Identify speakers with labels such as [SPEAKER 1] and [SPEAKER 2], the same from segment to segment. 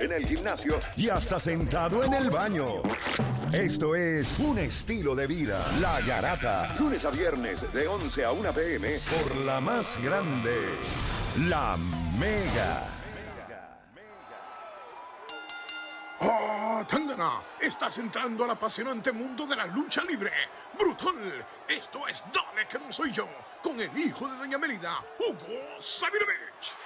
[SPEAKER 1] en el gimnasio y hasta sentado en el baño. Esto es un estilo de vida. La Garata. Lunes a viernes de 11 a 1 pm por la más grande. La Mega.
[SPEAKER 2] ¡Oh, Tangana! Estás entrando al apasionante mundo de la lucha libre. ¡Brutal! Esto es Dale que no soy yo, con el hijo de Doña Melida, Hugo Sabinovich.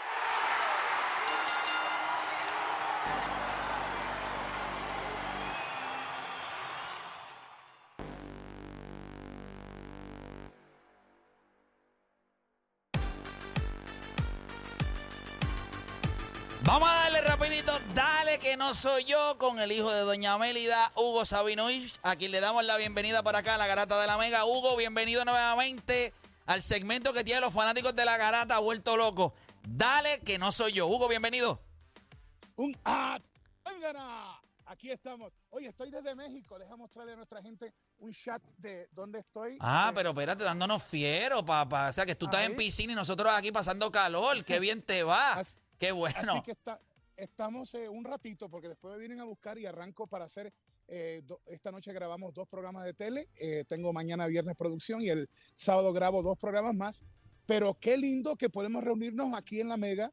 [SPEAKER 3] Vamos a darle rapidito, dale que no soy yo con el hijo de Doña Mélida, Hugo Sabinovich, a quien le damos la bienvenida para acá a la Garata de la Mega. Hugo, bienvenido nuevamente al segmento que tiene los fanáticos de la Garata vuelto loco. Dale que no soy yo. Hugo, bienvenido.
[SPEAKER 4] Un ad. Aquí estamos. Oye, estoy desde México. Deja mostrarle a nuestra gente un chat de dónde estoy.
[SPEAKER 3] Ah,
[SPEAKER 4] Eh,
[SPEAKER 3] pero espérate, dándonos fiero, papá. O sea, que tú estás en piscina y nosotros aquí pasando calor. Qué bien te va. Qué bueno.
[SPEAKER 4] Así que está, estamos eh, un ratito porque después me vienen a buscar y arranco para hacer. eh, do- esta noche grabamos dos programas de tele. eh, tengo mañana viernes producción y el sábado grabo dos programas más. Pero qué lindo que podemos reunirnos aquí en la Mega.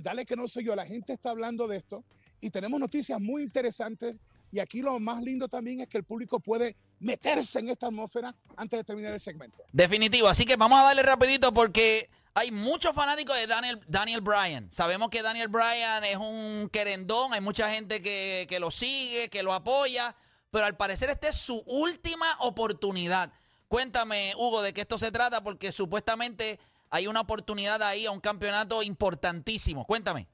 [SPEAKER 4] dale que no soy yo. La gente está hablando de esto y tenemos noticias muy interesantes. Y aquí lo más lindo también es que el público puede meterse en esta atmósfera antes de terminar el segmento.
[SPEAKER 3] Definitivo. Así que vamos a darle rapidito porque hay muchos fanáticos de Daniel, Daniel Bryan. Sabemos que Daniel Bryan es un querendón, hay mucha gente que, que lo sigue, que lo apoya, pero al parecer esta es su última oportunidad. Cuéntame, Hugo, de qué esto se trata, porque supuestamente hay una oportunidad ahí a un campeonato importantísimo. Cuéntame.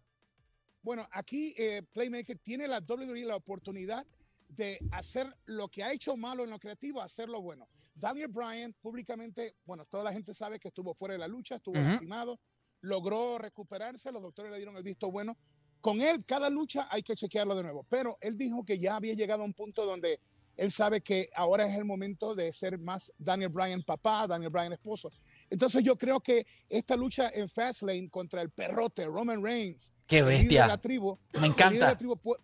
[SPEAKER 4] Bueno, aquí eh, Playmaker tiene la WWE la oportunidad de hacer lo que ha hecho malo en lo creativo, hacerlo bueno. Daniel Bryan públicamente, bueno, toda la gente sabe que estuvo fuera de la lucha, estuvo lastimado, logró recuperarse, los doctores le dieron el visto bueno. Con él, cada lucha hay que chequearlo de nuevo, pero él dijo que ya había llegado a un punto donde él sabe que ahora es el momento de ser más Daniel Bryan papá, Daniel Bryan esposo. Entonces yo creo que esta lucha en Fastlane contra el perrote Roman Reigns,
[SPEAKER 3] Qué bestia.
[SPEAKER 4] de la tribu,
[SPEAKER 3] Me encanta.
[SPEAKER 4] de la tribu pu-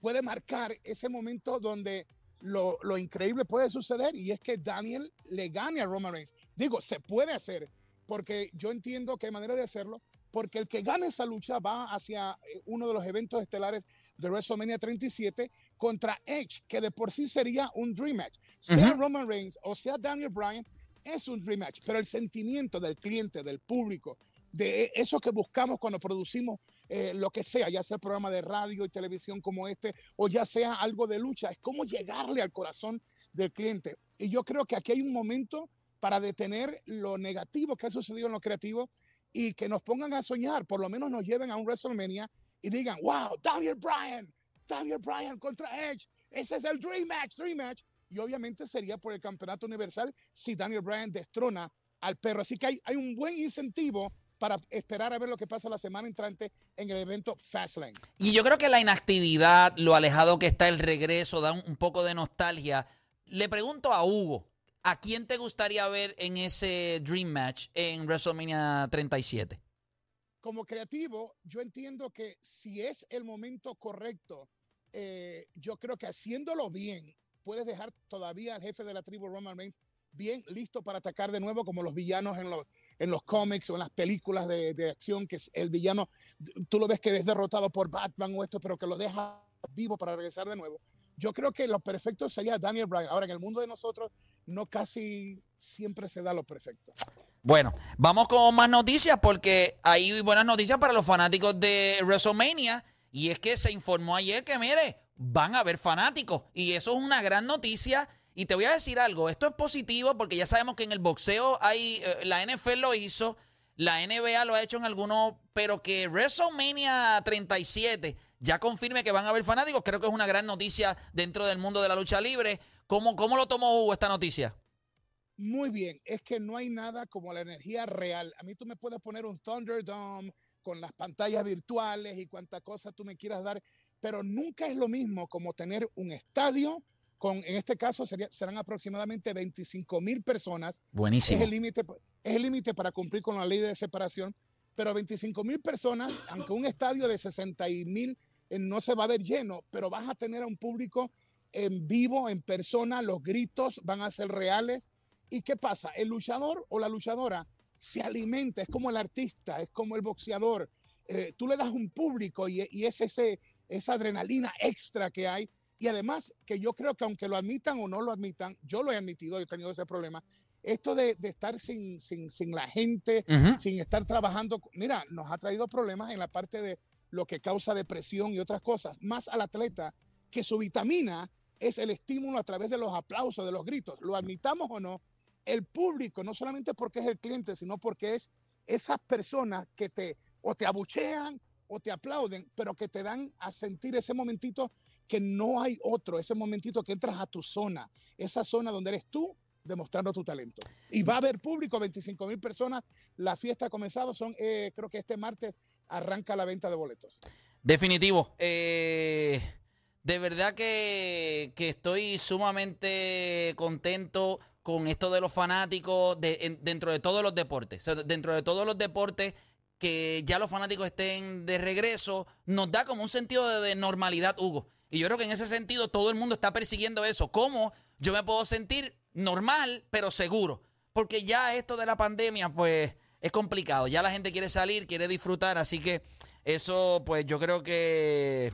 [SPEAKER 4] puede marcar ese momento donde lo, lo increíble puede suceder y es que Daniel le gane a Roman Reigns. Digo, se puede hacer porque yo entiendo que hay manera de hacerlo, porque el que gane esa lucha va hacia eh, uno de los eventos estelares de WrestleMania 37 contra Edge, que de por sí sería un dream match. Sea. Roman Reigns o sea Daniel Bryan, es un dream match, pero el sentimiento del cliente, del público, de eso que buscamos cuando producimos eh, lo que sea, ya sea programa de radio y televisión como este, o ya sea algo de lucha, es cómo llegarle al corazón del cliente. Y yo creo que aquí hay un momento para detener lo negativo que ha sucedido en lo creativo y que nos pongan a soñar, por lo menos nos lleven a un WrestleMania y digan, wow, Daniel Bryan, Daniel Bryan contra Edge, ese es el Dream Match, Dream Match. Y obviamente sería por el campeonato universal si Daniel Bryan destrona al perro. Así que hay, hay un buen incentivo para esperar a ver lo que pasa la semana entrante en el evento Fastlane.
[SPEAKER 3] Y yo creo que la inactividad, lo alejado que está el regreso, da un, un poco de nostalgia. Le pregunto a Hugo, ¿a quién te gustaría ver en ese Dream Match en WrestleMania 37?
[SPEAKER 4] Como creativo, yo entiendo que si es el momento correcto, eh, yo creo que haciéndolo bien, puedes dejar todavía al jefe de la tribu Roman Reigns bien listo para atacar de nuevo como los villanos en los, en los cómics o en las películas de, de acción, que es el villano, tú lo ves que es derrotado por Batman o esto, pero que lo deja vivo para regresar de nuevo. Yo creo que lo perfecto sería Daniel Bryan. Ahora, en el mundo de nosotros, no casi siempre se da lo perfecto.
[SPEAKER 3] Bueno, vamos con más noticias porque hay buenas noticias para los fanáticos de WrestleMania. Y es que se informó ayer que, mire, van a haber fanáticos. Y eso es una gran noticia. Y te voy a decir algo, esto es positivo porque ya sabemos que en el boxeo hay, eh, la NFL lo hizo, la NBA lo ha hecho en algunos, pero que WrestleMania 37 ya confirme que van a haber fanáticos, creo que es una gran noticia dentro del mundo de la lucha libre. ¿Cómo, cómo lo tomó Hugo esta noticia?
[SPEAKER 4] Muy bien, es que no hay nada como la energía real. A mí tú me puedes poner un Thunderdome con las pantallas virtuales y cuánta cosa tú me quieras dar, pero nunca es lo mismo como tener un estadio con, en este caso sería, serán aproximadamente 25 mil personas. Es
[SPEAKER 3] Buenísimo.
[SPEAKER 4] el límite, es el límite para cumplir con la ley de separación, pero 25 mil personas, aunque un estadio de 60 mil eh, no se va a ver lleno, pero vas a tener a un público en vivo, en persona, los gritos van a ser reales. ¿Y qué pasa? El luchador o la luchadora se alimenta, es como el artista, es como el boxeador. Eh, tú le das un público y, y es ese, esa adrenalina extra que hay. Y además que yo creo que aunque lo admitan o no lo admitan, yo lo he admitido, yo he tenido ese problema, esto de, de estar sin, sin, sin, la gente, sin estar trabajando, mira, nos ha traído problemas en la parte de lo que causa depresión y otras cosas, más al atleta que su vitamina es el estímulo a través de los aplausos, de los gritos, lo admitamos o no, el público, no solamente porque es el cliente, sino porque es esas personas que te o te abuchean o te aplauden, pero que te dan a sentir ese momentito que no hay otro, ese momentito que entras a tu zona, esa zona donde eres tú demostrando tu talento. Y va a haber público, 25 mil personas, la fiesta ha comenzado, son, eh, creo que este martes arranca la venta de boletos.
[SPEAKER 3] Definitivo. Eh, de verdad que, que estoy sumamente contento con esto de los fanáticos de, en- dentro de todos los deportes. Dentro de todos los deportes que ya los fanáticos estén de regreso, nos da como un sentido de, de normalidad, Hugo. Y yo creo que en ese sentido todo el mundo está persiguiendo eso. ¿Cómo yo me puedo sentir normal, pero seguro? Porque ya esto de la pandemia, pues, es complicado. Ya la gente quiere salir, quiere disfrutar, así que eso, pues, yo creo que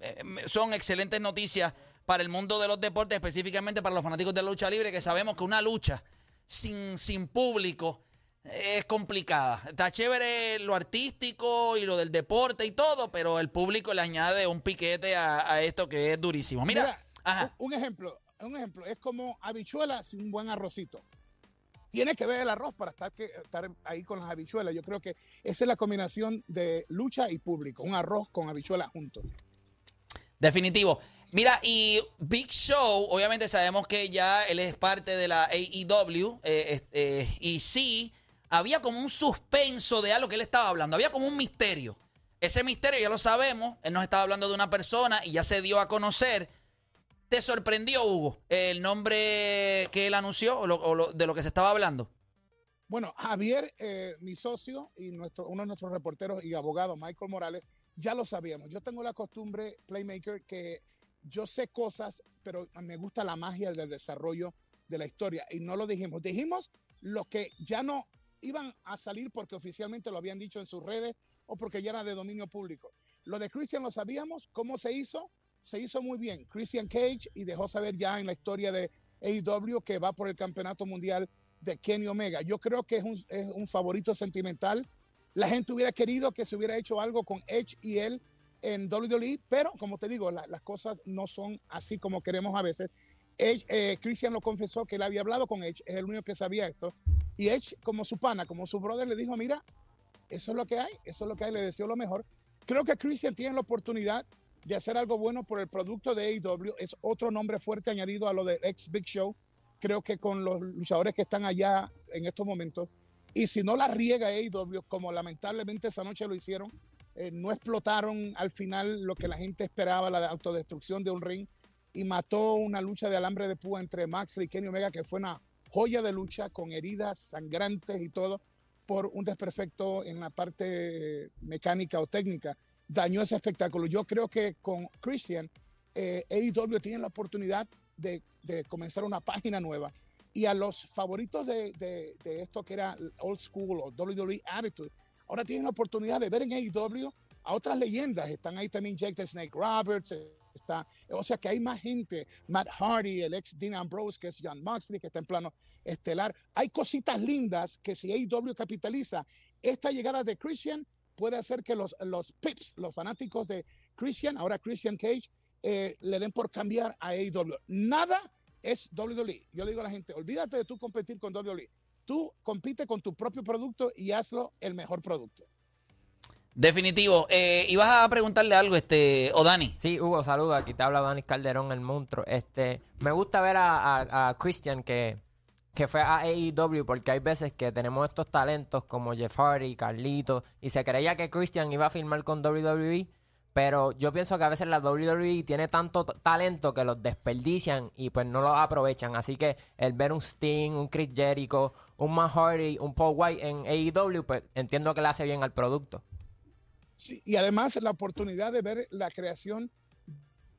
[SPEAKER 3] eh, son excelentes noticias para el mundo de los deportes, específicamente para los fanáticos de la lucha libre, que sabemos que una lucha sin, sin público es complicada. Está chévere lo artístico y lo del deporte y todo, pero el público le añade un piquete a, a esto que es durísimo. Mira,
[SPEAKER 4] Mira,
[SPEAKER 3] ajá.
[SPEAKER 4] un, un ejemplo, un ejemplo, es como habichuelas sin un buen arrocito. Tiene que ver el arroz para estar, que, estar ahí con las habichuelas. Yo creo que esa es la combinación de lucha y público, un arroz con habichuelas juntos.
[SPEAKER 3] Definitivo. Mira, y Big Show, obviamente sabemos que ya él es parte de la AEW, eh, este, y sí, había como un suspenso de algo que él estaba hablando, había como un misterio. Ese misterio ya lo sabemos, él nos estaba hablando de una persona y ya se dio a conocer. ¿Te sorprendió, Hugo, el nombre que él anunció o, lo- o lo- de lo que se estaba hablando?
[SPEAKER 4] Bueno, Javier, eh, mi socio y nuestro, uno de nuestros reporteros y abogados, Michael Morales, ya lo sabíamos. Yo tengo la costumbre, Playmaker, que yo sé cosas, pero me gusta la magia del desarrollo de la historia. Y no lo dijimos. Dijimos lo que ya no iban a salir porque oficialmente lo habían dicho en sus redes o porque ya era de dominio público. Lo de Christian lo sabíamos. ¿Cómo se hizo? Se hizo muy bien. Christian Cage y dejó saber ya en la historia de AEW que va por el campeonato mundial de Kenny Omega. Yo creo que es un, es un favorito sentimental. La gente hubiera querido que se hubiera hecho algo con Edge y él en WWE, pero como te digo, la- las cosas no son así como queremos a veces. Edge, eh, Christian lo confesó que él había hablado con Edge, es el único que sabía esto. Y Edge, como su pana, como su brother, le dijo, mira, eso es lo que hay, eso es lo que hay, le deseo lo mejor. Creo que Christian tiene la oportunidad de hacer algo bueno por el producto de AEW. Es otro nombre fuerte añadido a lo de ex Big Show. Creo que con los luchadores que están allá en estos momentos, y si no la riega AEW, como lamentablemente esa noche lo hicieron, eh, no explotaron al final lo que la gente esperaba, la autodestrucción de un ring, y mató una lucha de alambre de púa entre Max y Kenny Omega, que fue una joya de lucha con heridas sangrantes y todo, por un desperfecto en la parte mecánica o técnica. Dañó ese espectáculo. Yo creo que con Christian, eh, AEW tiene la oportunidad de, comenzar una página nueva. Y a los favoritos de- de esto que era Old School o WWE Attitude, ahora tienen la oportunidad de ver en AEW a otras leyendas. Están ahí también Jake the Snake Roberts, está, o sea que hay más gente, Matt Hardy, el ex Dean Ambrose, que es John Moxley, que está en plano estelar. Hay cositas lindas que si AEW capitaliza, esta llegada de Christian puede hacer que los, los pips, los fanáticos de Christian, ahora Christian Cage, eh, le den por cambiar a AEW. Nada es WWE. Yo le digo a la gente, olvídate de tú competir con WWE. Tú compite con tu propio producto y hazlo el mejor producto.
[SPEAKER 3] Definitivo. Eh, ibas a preguntarle algo, este, o Dani.
[SPEAKER 5] Sí, Hugo, saludos. Aquí te habla Dani Calderón, el monstruo. Este, me gusta ver a, a- a Christian que, que fue a AEW porque hay veces que tenemos estos talentos como Jeff Hardy, Carlito, y se creía que Christian iba a firmar con WWE, pero yo pienso que a veces la WWE tiene tanto talento que los desperdician y pues no los aprovechan. Así que el ver un Sting, un Chris Jericho, un Matt Hardy, un Paul White en AEW, pues entiendo que le hace bien al producto.
[SPEAKER 4] Sí, y además la oportunidad de ver la creación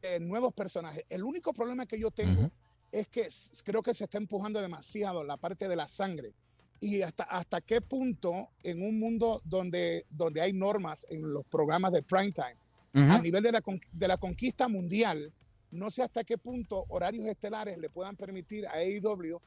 [SPEAKER 4] de nuevos personajes. El único problema que yo tengo es que creo que se está empujando demasiado la parte de la sangre. Y hasta, hasta qué punto en un mundo donde, donde hay normas en los programas de primetime, a
[SPEAKER 3] Ujú.
[SPEAKER 4] nivel de la, de la conquista mundial, no sé hasta qué punto horarios estelares le puedan permitir a AEW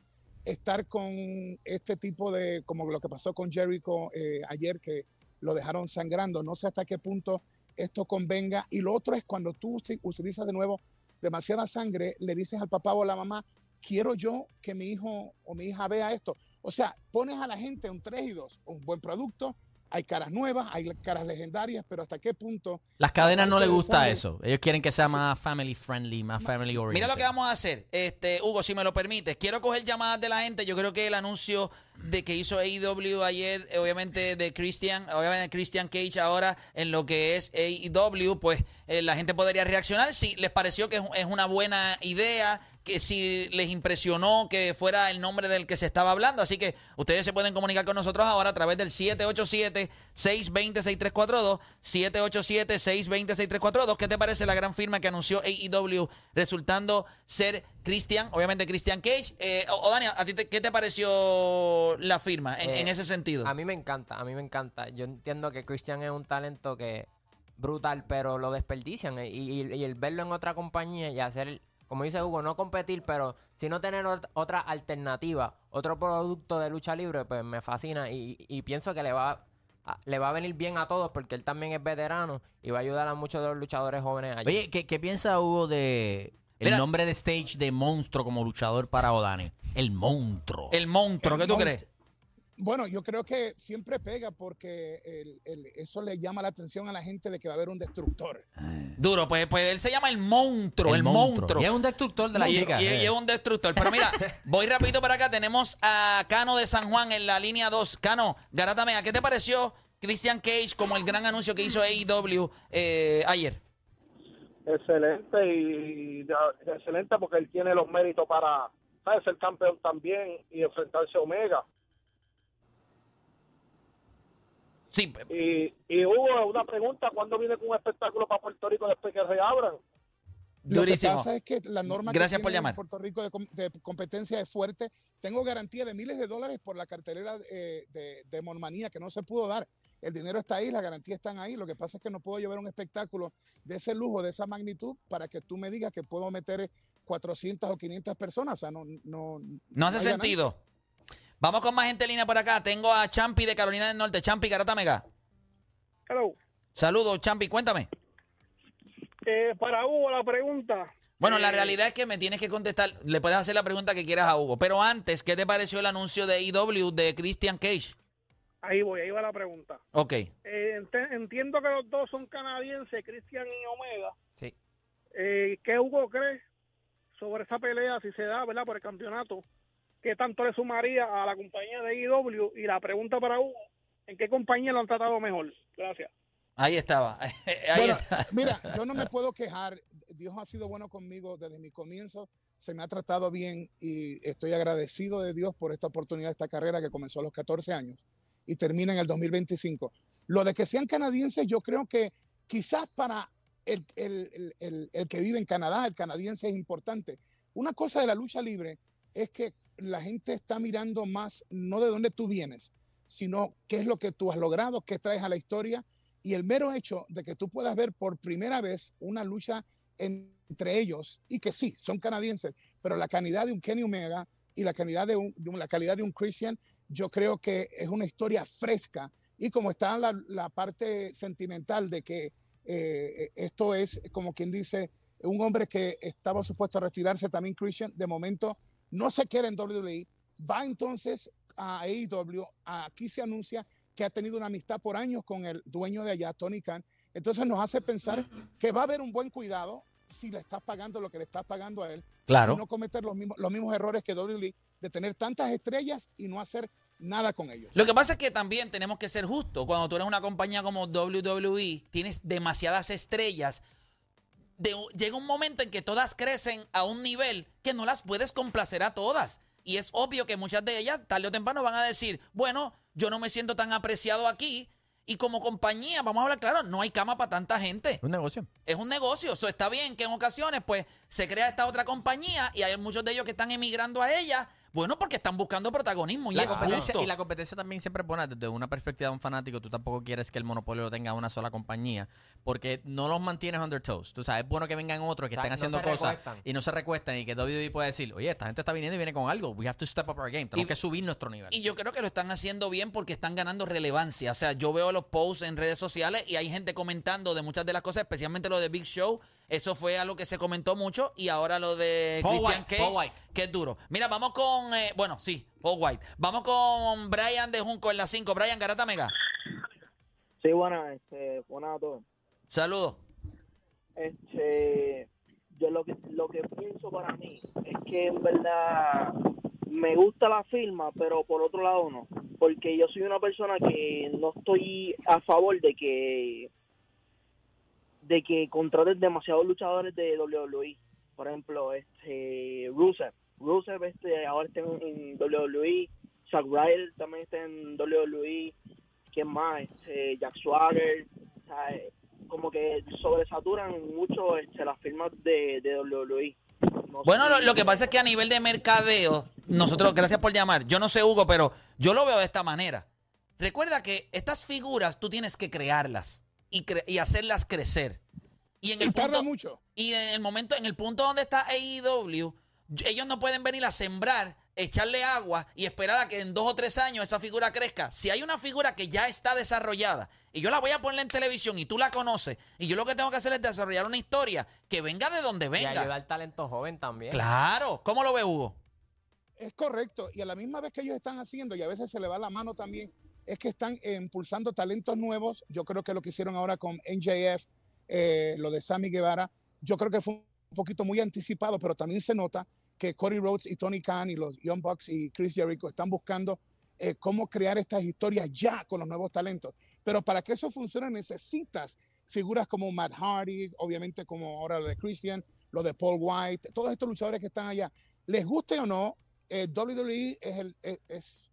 [SPEAKER 4] estar con este tipo de, como lo que pasó con Jericho eh, ayer, que lo dejaron sangrando. No sé hasta qué punto esto convenga. Y lo otro es cuando tú utilizas de nuevo demasiada sangre, le dices al papá o a la mamá, quiero yo que mi hijo o mi hija vea esto. O sea, pones a la gente un 3 y 2, un buen producto, hay caras nuevas, hay caras legendarias, pero hasta qué punto
[SPEAKER 6] Las cadenas no les gusta eso. Ellos quieren que sea más family friendly, más family oriented.
[SPEAKER 3] Mira lo que vamos a hacer, este Hugo, si me lo permites. Quiero coger llamadas de la gente. Yo creo que el anuncio de que hizo AEW ayer, eh, obviamente de Christian, obviamente Christian Cage ahora en lo que es AEW, pues eh, la gente podría reaccionar si les pareció que es, es una buena idea, que si les impresionó que fuera el nombre del que se estaba hablando. Así que ustedes se pueden comunicar con nosotros ahora a través del 787-620-6342. 787-620-6342. ¿Qué te parece la gran firma que anunció AEW resultando ser Christian, obviamente Christian Cage? Eh, o, o Dani, ¿a ti te- qué te pareció la firma en,
[SPEAKER 5] Eh,
[SPEAKER 3] en ese sentido?
[SPEAKER 5] A mí me encanta, a mí me encanta. Yo entiendo que Christian es un talento que brutal, pero lo desperdician. eh, Y, y- y el verlo en otra compañía y hacer, como dice Hugo, no competir, pero sino tener ot- otra alternativa, otro producto de lucha libre, pues me fascina. Y, y pienso que le va, a, le va a venir bien a todos porque él también es veterano y va a ayudar a muchos de los luchadores jóvenes allí.
[SPEAKER 6] Oye, ¿qué, qué piensa Hugo de el
[SPEAKER 3] Mira.
[SPEAKER 6] nombre de stage de monstruo como luchador para Odani? El monstruo.
[SPEAKER 3] el monstruo, ¿qué
[SPEAKER 4] El
[SPEAKER 3] tú
[SPEAKER 4] monstruo.
[SPEAKER 3] crees?
[SPEAKER 4] Bueno, yo creo que siempre pega porque el- el- eso le llama la atención a la gente de que va a haber un destructor.
[SPEAKER 3] Duro, pues, pues él se llama el monstruo, el, monstruo.
[SPEAKER 6] Y es un destructor de la
[SPEAKER 3] y,
[SPEAKER 6] chica.
[SPEAKER 3] y-
[SPEAKER 6] eh.
[SPEAKER 3] y es un destructor. Pero mira, voy rapidito para acá. Tenemos a Cano de San Juan en la línea 2. Cano, Garátame, ¿a qué te pareció Christian Cage como el gran anuncio que hizo AEW eh, ayer?
[SPEAKER 7] excelente y, y excelente porque él tiene los méritos para ¿sabes? ser campeón también y enfrentarse a Omega.
[SPEAKER 3] Sí,
[SPEAKER 7] Y, y Hugo, una pregunta, ¿cuándo viene con un espectáculo para Puerto Rico después que reabran?
[SPEAKER 4] Lo
[SPEAKER 3] durísimo.
[SPEAKER 4] que pasa es que la norma
[SPEAKER 3] Gracias
[SPEAKER 4] que
[SPEAKER 3] por.
[SPEAKER 4] Puerto Rico de, com- de competencia es fuerte. Tengo garantía de miles de dólares por la cartelera eh, de, de Monmanía que no se pudo dar. El dinero está ahí, las garantías están ahí. Lo que pasa es que no puedo llevar un espectáculo de ese lujo, de esa magnitud, para que tú me digas que puedo meter 400 o 500 personas. O sea, no, no,
[SPEAKER 3] No hace
[SPEAKER 4] hay ganancia.
[SPEAKER 3] Vamos con más gente en línea por acá. Tengo a Champi de Carolina del Norte. Champi, Garátame.
[SPEAKER 7] Hello.
[SPEAKER 3] Saludos, Champi, cuéntame.
[SPEAKER 7] Eh, para Hugo la pregunta.
[SPEAKER 3] Bueno, la
[SPEAKER 7] Eh,
[SPEAKER 3] realidad es que me tienes que contestar. Le puedes hacer la pregunta que quieras a Hugo. Pero antes, ¿qué te pareció el anuncio de AEW de Christian Cage?
[SPEAKER 7] Ahí voy, ahí va la pregunta.
[SPEAKER 3] Ok.
[SPEAKER 7] Eh, entiendo que los dos son canadienses, Cristian y Omega.
[SPEAKER 5] Sí.
[SPEAKER 7] Eh, ¿Qué Hugo cree sobre esa pelea si se da, verdad, por el campeonato? ¿Qué tanto le sumaría a la compañía de IW? Y la pregunta para Hugo, ¿en qué compañía lo han tratado mejor? Gracias.
[SPEAKER 3] Ahí estaba. Ahí
[SPEAKER 4] Bueno,
[SPEAKER 3] está.
[SPEAKER 4] mira, yo no me puedo quejar. Dios ha sido bueno conmigo desde mi comienzo. Se me ha tratado bien y estoy agradecido de Dios por esta oportunidad, esta carrera que comenzó a los 14 años y termina en el 2025. Lo de que sean canadienses, yo creo que quizás para el, el- el- el- el que vive en Canadá, el canadiense es importante. Una cosa de la lucha libre es que la gente está mirando más no de dónde tú vienes, sino qué es lo que tú has logrado, qué traes a la historia y el mero hecho de que tú puedas ver por primera vez una lucha entre ellos y que sí, son canadienses, pero la calidad de un Kenny Omega y la calidad de, un, la calidad de un Christian, yo creo que es una historia fresca. Y como está la, la parte sentimental de que eh, esto es como quien dice un hombre que estaba supuesto a retirarse también Christian, de momento no se queda en WWE, va entonces a AEW, aquí se anuncia que ha tenido una amistad por años con el dueño de allá, Tony Khan. Entonces nos hace pensar que va a haber un buen cuidado si le estás pagando lo que le estás pagando a él y
[SPEAKER 3] Claro.
[SPEAKER 4] no cometer los mismos, los mismos errores que WWE de tener tantas estrellas y no hacer nada con ellos.
[SPEAKER 3] Lo que pasa es que también tenemos que ser justos. Cuando tú eres una compañía como WWE, tienes demasiadas estrellas. De- llega un momento en que todas crecen a un nivel que no las puedes complacer a todas. Y es obvio que muchas de ellas, tarde o temprano, van a decir, bueno, yo no me siento tan apreciado aquí Y como compañía, vamos a hablar claro, no hay cama para tanta gente.
[SPEAKER 6] Un negocio.
[SPEAKER 3] Es un negocio. Eso está bien que en ocasiones, pues, se crea esta otra compañía y hay muchos de ellos que están emigrando a ella. Bueno, porque están buscando protagonismo. Y
[SPEAKER 6] La
[SPEAKER 3] es
[SPEAKER 6] competencia,
[SPEAKER 3] justo.
[SPEAKER 6] y la competencia también siempre es buena desde una perspectiva de un fanático. Tú tampoco quieres que el monopolio lo tenga una sola compañía porque no los mantienes under toes. Tú sabes, es bueno que vengan otros que
[SPEAKER 5] O sea,
[SPEAKER 6] estén haciendo cosas
[SPEAKER 5] recuestan.
[SPEAKER 6] y no se recuesten y que WWE pueda decir, oye, esta gente está viniendo y viene con algo. We have to step up our game. Tenemos
[SPEAKER 3] Y-
[SPEAKER 6] que subir nuestro nivel.
[SPEAKER 3] Y yo creo que lo están haciendo bien porque están ganando relevancia. O sea, yo veo los posts en redes sociales y hay gente comentando de muchas de las cosas, especialmente lo de Big Show. Eso fue algo que se comentó mucho. Y ahora lo de
[SPEAKER 6] Paul
[SPEAKER 3] Christian
[SPEAKER 6] White,
[SPEAKER 3] Cage,
[SPEAKER 6] Paul White.
[SPEAKER 3] que es duro. Mira, vamos con. eh, bueno, sí, Paul White. Vamos con Brian de Junco en la 5. Brian Garata Mega.
[SPEAKER 8] Sí, buenas, este, buenas a todos.
[SPEAKER 3] Saludos.
[SPEAKER 8] Este, yo lo que lo que pienso para mí es que en verdad me gusta la firma, pero por otro lado no, porque yo soy una persona que no estoy a favor de que de que contraten demasiados luchadores de WWE. Por ejemplo, este Rusev, Rusev este ahora está en, WWE, Zack Ryder también está en WWE, ¿quién más? Este, Jack Swagger, como que sobresaturan mucho este, las firmas de, de WWE. No
[SPEAKER 3] Bueno, lo, lo que pasa es que a nivel de mercadeo, nosotros, gracias por llamar. Yo no sé, Hugo, pero yo lo veo de esta manera. Recuerda que estas figuras tú tienes que crearlas y, cre- y hacerlas crecer. Y en
[SPEAKER 4] Y
[SPEAKER 3] el
[SPEAKER 4] tarda
[SPEAKER 3] punto,
[SPEAKER 4] mucho.
[SPEAKER 3] y en el momento, en el punto donde está AEW, ellos no pueden venir a sembrar, echarle agua y esperar a que en dos o tres años esa figura crezca. Si hay una figura que ya está desarrollada y yo la voy a poner en televisión y tú la conoces y yo lo que tengo que hacer es desarrollar una historia que venga de donde
[SPEAKER 5] Y
[SPEAKER 3] venga.
[SPEAKER 5] ayudar al talento joven también.
[SPEAKER 3] Claro. ¿Cómo lo ve Hugo?
[SPEAKER 4] Es correcto. Y a la misma vez que ellos están haciendo, y a veces se le va la mano también, es que están impulsando talentos nuevos. Yo creo que lo que hicieron ahora con NJF, eh, lo de Sammy Guevara, yo creo que fue un poquito muy anticipado, pero también se nota que Cody Rhodes y Tony Khan y los Young Bucks y Chris Jericho están buscando eh, cómo crear estas historias ya con los nuevos talentos. Pero para que eso funcione necesitas figuras como Matt Hardy, obviamente como ahora lo de Christian, lo de Paul White, todos estos luchadores que están allá. Les guste o no, eh, WWE es, el, es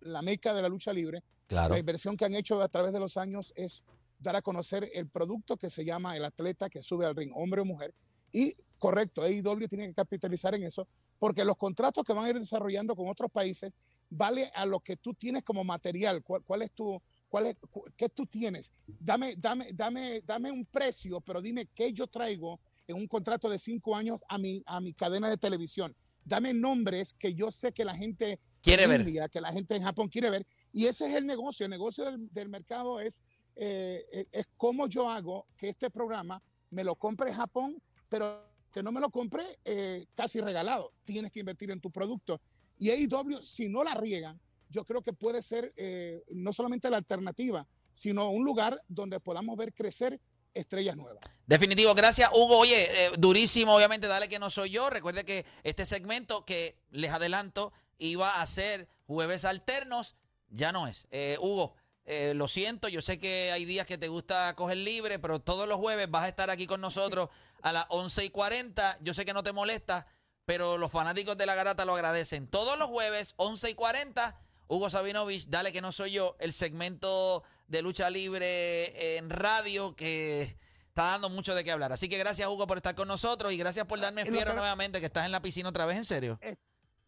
[SPEAKER 4] la meca de la lucha libre.
[SPEAKER 3] Claro.
[SPEAKER 4] La inversión que han hecho a través de los años es dar a conocer el producto que se llama el atleta que sube al ring, hombre o mujer. Y correcto, AEW tiene que capitalizar en eso, porque los contratos que van a ir desarrollando con otros países vale a lo que tú tienes como material. ¿Cuál, cuál es tu, cuál es, qué tú tienes? Dame, dame, dame, dame un precio, pero dime qué yo traigo en un contrato de cinco años a mi, a mi cadena de televisión. Dame nombres que yo sé que la gente
[SPEAKER 3] Quiere
[SPEAKER 4] en
[SPEAKER 3] ver.
[SPEAKER 4] India, que la gente en Japón quiere ver. Y ese es el negocio. El negocio del, del mercado es, eh, eh, es cómo yo hago que este programa me lo compre Japón, pero que no me lo compre eh, casi regalado. Tienes que invertir en tu producto. Y AEW, si no la riegan, yo creo que puede ser eh, no solamente la alternativa, sino un lugar donde podamos ver crecer estrellas nuevas.
[SPEAKER 3] Definitivo, gracias Hugo. Oye, eh, durísimo, obviamente, dale que no soy yo. Recuerde que este segmento que les adelanto iba a ser jueves alternos, ya no es. Eh, Hugo, eh, lo siento, yo sé que hay días que te gusta coger libre, pero todos los jueves vas a estar aquí con nosotros a las 11 y 40. Yo sé que no te molesta, pero los fanáticos de la garata lo agradecen. Todos los jueves, 11 y 40. Hugo Sabinovich, dale que no soy yo, el segmento de lucha libre en radio que está dando mucho de qué hablar. Así que gracias Hugo por estar con nosotros y gracias por darme
[SPEAKER 4] lo
[SPEAKER 3] fiero nuevamente que estás en la piscina otra vez, en serio.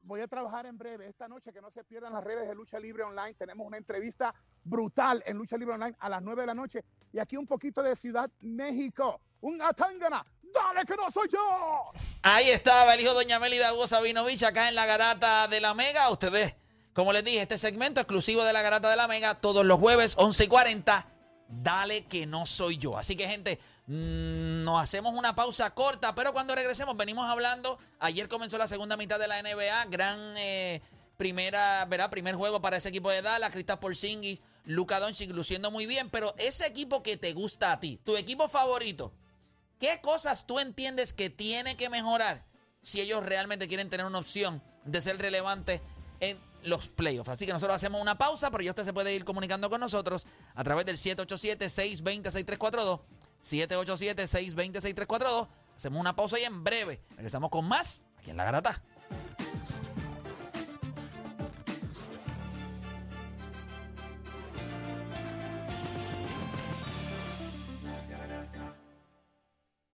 [SPEAKER 4] Voy a trabajar en breve. Esta noche, que no se pierdan las redes de Lucha Libre Online. Tenemos una entrevista brutal en Lucha Libre Online a las 9 de la noche. Y aquí un poquito de Ciudad México. Un Atangana. ¡Dale que no soy yo!
[SPEAKER 3] Ahí estaba el hijo Doña Melida Hugo Sabinovich acá en la garata de la Mega. Ustedes, como les dije, este segmento exclusivo de la garata de la Mega todos los jueves, 11 y 40. Dale que no soy yo. Así que, gente, nos hacemos una pausa corta, pero cuando regresemos venimos hablando. Ayer comenzó la segunda mitad de la NBA. Gran eh, primera, ¿verdad? Primer juego para ese equipo de Dallas. Kristaps Porzingis, Luka Doncic luciendo muy bien. Pero ese equipo que te gusta a ti, tu equipo favorito, ¿Qué cosas tú entiendes que tiene que mejorar si ellos realmente quieren tener una opción de ser relevantes en los playoffs? Así que nosotros hacemos una pausa, pero ya usted se puede ir comunicando con nosotros a través del 787-620-6342. 787-620-6342. Hacemos una pausa y en breve regresamos con más aquí en La Garata.